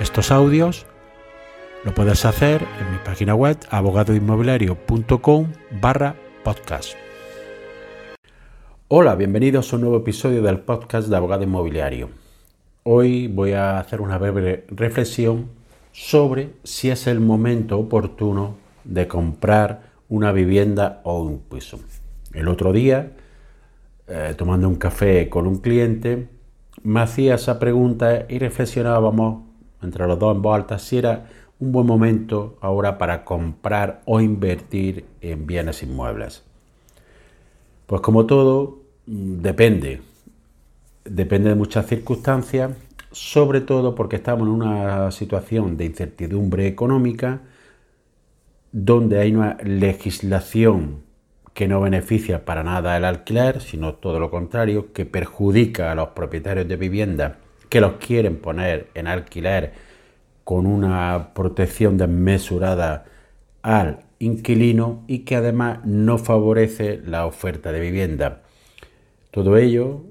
estos audios, lo puedes hacer en mi página web abogadoinmobiliario.com barra podcast. Hola, bienvenidos a un nuevo episodio del podcast de Abogado Inmobiliario. Hoy voy a hacer una breve reflexión sobre si es el momento oportuno de comprar una vivienda o un piso. El otro día, eh, tomando un café con un cliente, me hacía esa pregunta y reflexionábamos entre los dos en voz alta si era un buen momento ahora para comprar o invertir en bienes inmuebles. Pues como todo, mm, depende. Depende de muchas circunstancias, sobre todo porque estamos en una situación de incertidumbre económica donde hay una legislación que no beneficia para nada el alquiler, sino todo lo contrario, que perjudica a los propietarios de vivienda que los quieren poner en alquiler con una protección desmesurada al inquilino y que además no favorece la oferta de vivienda. Todo ello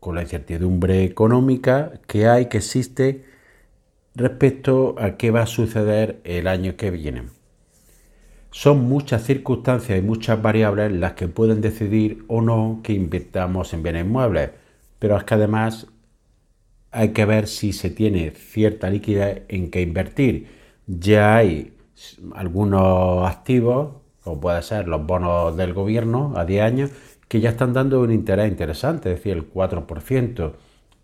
con la incertidumbre económica que hay, que existe respecto a qué va a suceder el año que viene. Son muchas circunstancias y muchas variables las que pueden decidir o no que invirtamos en bienes inmuebles, pero es que además hay que ver si se tiene cierta liquidez en que invertir. Ya hay algunos activos, como puede ser los bonos del gobierno a 10 años, que ya están dando un interés interesante, es decir, el 4%,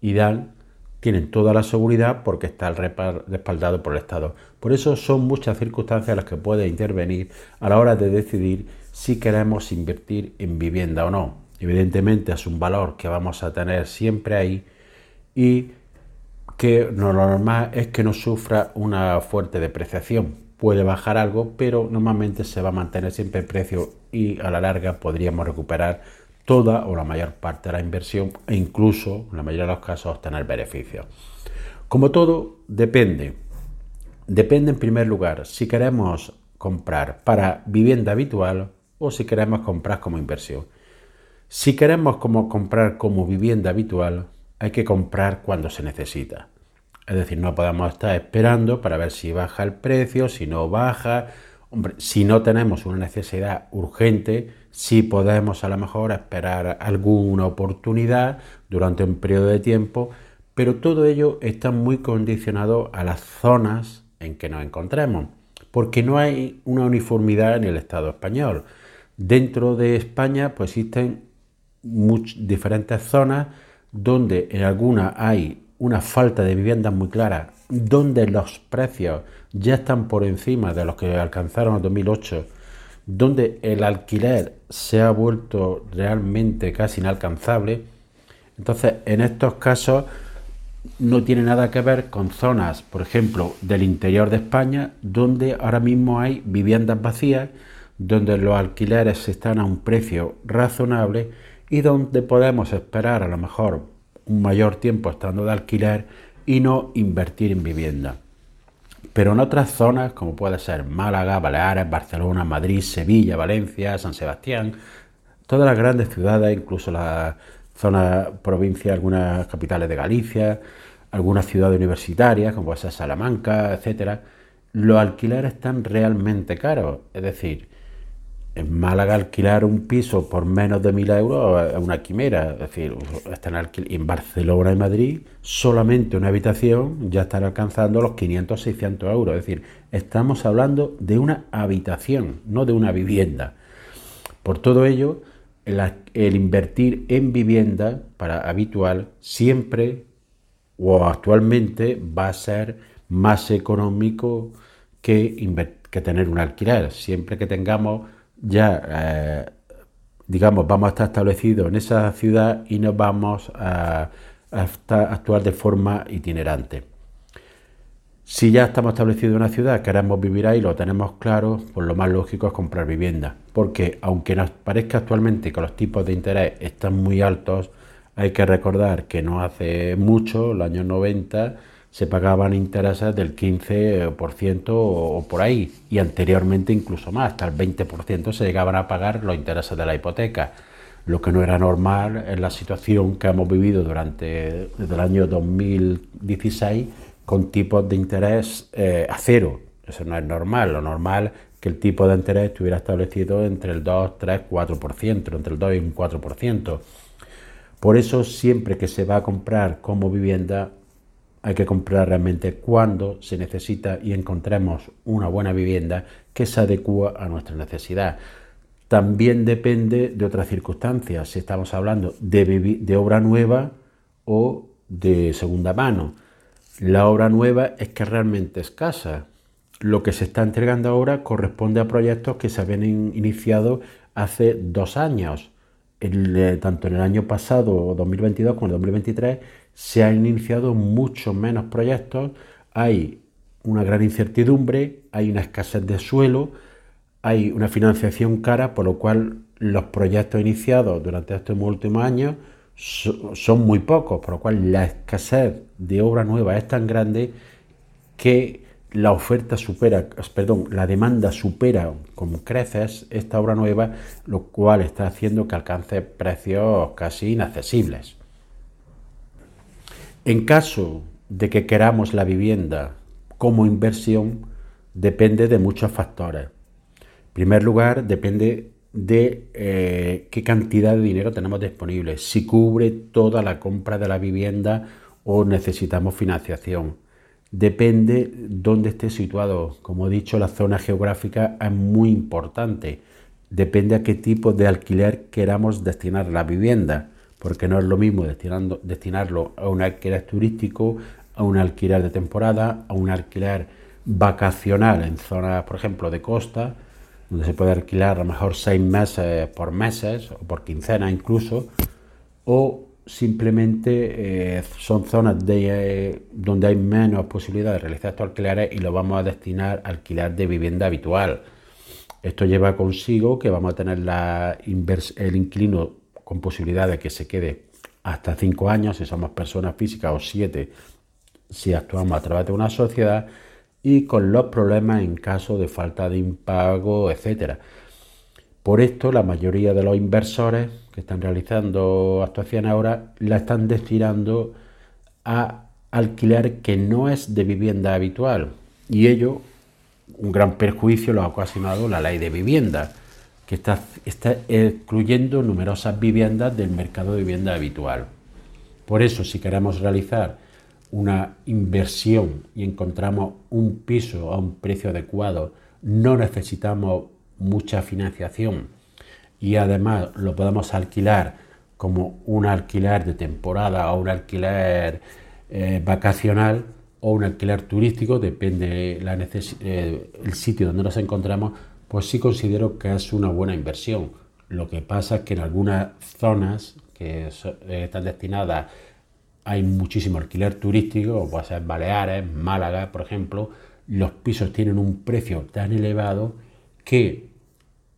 y dan, tienen toda la seguridad porque está respaldado por el Estado. Por eso son muchas circunstancias las que puede intervenir a la hora de decidir si queremos invertir en vivienda o no. Evidentemente es un valor que vamos a tener siempre ahí y que lo normal es que no sufra una fuerte depreciación. Puede bajar algo, pero normalmente se va a mantener siempre el precio y a la larga podríamos recuperar toda o la mayor parte de la inversión e incluso, en la mayoría de los casos, obtener beneficios. Como todo, depende. Depende en primer lugar si queremos comprar para vivienda habitual o si queremos comprar como inversión. Si queremos como comprar como vivienda habitual, hay que comprar cuando se necesita. Es decir, no podemos estar esperando para ver si baja el precio, si no baja. Hombre, si no tenemos una necesidad urgente, sí podemos a lo mejor esperar alguna oportunidad durante un periodo de tiempo, pero todo ello está muy condicionado a las zonas en que nos encontremos, porque no hay una uniformidad en el Estado español. Dentro de España pues existen diferentes zonas donde en algunas hay una falta de viviendas muy clara, donde los precios ya están por encima de los que alcanzaron en 2008, donde el alquiler se ha vuelto realmente casi inalcanzable. Entonces, en estos casos no tiene nada que ver con zonas, por ejemplo, del interior de España, donde ahora mismo hay viviendas vacías, donde los alquileres están a un precio razonable y donde podemos esperar a lo mejor un mayor tiempo estando de alquiler y no invertir en vivienda. Pero en otras zonas, como puede ser Málaga, Baleares, Barcelona, Madrid, Sevilla, Valencia, San Sebastián, todas las grandes ciudades, incluso la zona provincia, algunas capitales de Galicia, algunas ciudades universitarias, como puede ser Salamanca, etcétera, los alquileres están realmente caros. Es decir, en Málaga alquilar un piso por menos de mil euros es una quimera. Es decir, están en Barcelona y Madrid solamente una habitación ya están alcanzando los 500, 600 euros. Es decir, estamos hablando de una habitación, no de una vivienda. Por todo ello, el invertir en vivienda para habitual siempre o actualmente va a ser más económico que tener un alquiler. Siempre que tengamos ya, eh, digamos, vamos a estar establecidos en esa ciudad y no vamos a, actuar de forma itinerante. Si ya estamos establecidos en una ciudad, queremos vivir ahí, lo tenemos claro, pues lo más lógico es comprar vivienda. Porque aunque nos parezca actualmente que los tipos de interés están muy altos, hay que recordar que no hace mucho, los años 90, se pagaban intereses del 15% o por ahí, y anteriormente incluso más, hasta el 20% se llegaban a pagar los intereses de la hipoteca, lo que no era normal en la situación que hemos vivido durante desde el año 2016 con tipos de interés eh, a cero. Eso no es normal, lo normal que el tipo de interés estuviera establecido entre el 2, 3, 4%, entre el 2 y un 4%. Por eso siempre que se va a comprar como vivienda hay que comprar realmente cuando se necesita y encontremos una buena vivienda que se adecua a nuestra necesidad. También depende de otras circunstancias, si estamos hablando de, obra nueva o de segunda mano. La obra nueva es que realmente escasa. Lo que se está entregando ahora corresponde a proyectos que se habían iniciado hace dos años. Eh, tanto en el año pasado, 2022, como en 2023, se han iniciado muchos menos proyectos, hay una gran incertidumbre, hay una escasez de suelo, hay una financiación cara, por lo cual los proyectos iniciados durante estos últimos años son muy pocos, por lo cual la escasez de obra nueva es tan grande que la oferta supera, perdón, la demanda supera con creces esta obra nueva, lo cual está haciendo que alcance precios casi inaccesibles. En caso de que queramos la vivienda como inversión, depende de muchos factores. En primer lugar, depende de eh, qué cantidad de dinero tenemos disponible, si cubre toda la compra de la vivienda o necesitamos financiación. Depende dónde esté situado. Como he dicho, la zona geográfica es muy importante. Depende a qué tipo de alquiler queramos destinar la vivienda porque no es lo mismo destinarlo a un alquiler turístico, a un alquiler de temporada, a un alquiler vacacional en zonas, por ejemplo, de costa, donde se puede alquilar a lo mejor seis meses por meses o por quincena incluso, o simplemente eh, son zonas de, eh, donde hay menos posibilidad de realizar estos alquileres y lo vamos a destinar a alquiler de vivienda habitual. Esto lleva consigo que vamos a tener la el inquilino con posibilidad de que se quede hasta cinco años si somos personas físicas o siete si actuamos a través de una sociedad y con los problemas en caso de falta de impago, etcétera. Por esto, la mayoría de los inversores que están realizando actuaciones ahora la están destinando a alquiler que no es de vivienda habitual y ello un gran perjuicio lo ha ocasionado la ley de vivienda que está, excluyendo numerosas viviendas del mercado de vivienda habitual. Por eso, si queremos realizar una inversión y encontramos un piso a un precio adecuado, no necesitamos mucha financiación y además lo podemos alquilar como un alquiler de temporada o un alquiler eh, vacacional o un alquiler turístico, depende la eh, el sitio donde nos encontramos, pues sí considero que es una buena inversión. Lo que pasa es que en algunas zonas que eh, están destinadas hay muchísimo alquiler turístico, puede ser Baleares, Málaga, por ejemplo, los pisos tienen un precio tan elevado que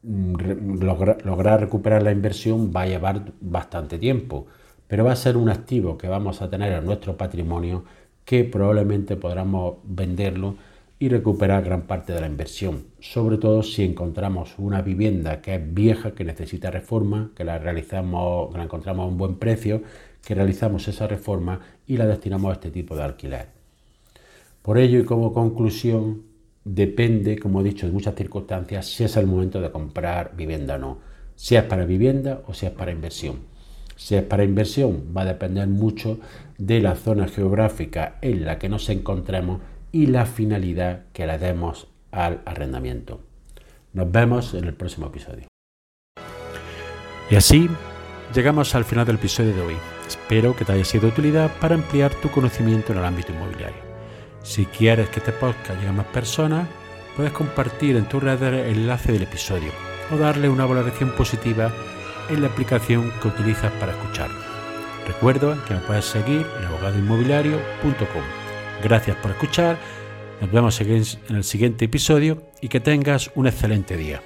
mm, lograr recuperar la inversión va a llevar bastante tiempo, pero va a ser un activo que vamos a tener en nuestro patrimonio que probablemente podamos venderlo y recuperar gran parte de la inversión, sobre todo si encontramos una vivienda que es vieja, que necesita reforma, que la realizamos, que la encontramos a un buen precio, que realizamos esa reforma y la destinamos a este tipo de alquiler. Por ello y como conclusión, depende, como he dicho, de muchas circunstancias si es el momento de comprar vivienda o no, si es para vivienda o si es para inversión. Si es para inversión, va a depender mucho de la zona geográfica en la que nos encontremos y la finalidad que le demos al arrendamiento. Nos vemos en el próximo episodio. Y así llegamos al final del episodio de hoy. Espero que te haya sido de utilidad para ampliar tu conocimiento en el ámbito inmobiliario. Si quieres que este podcast llegue a más personas, puedes compartir en tu red el enlace del episodio o darle una valoración positiva en la aplicación que utilizas para escucharlo. Recuerda que me puedes seguir en abogadoinmobiliario.com. Gracias por escuchar Nos vemos en el siguiente episodio y que tengas un excelente día.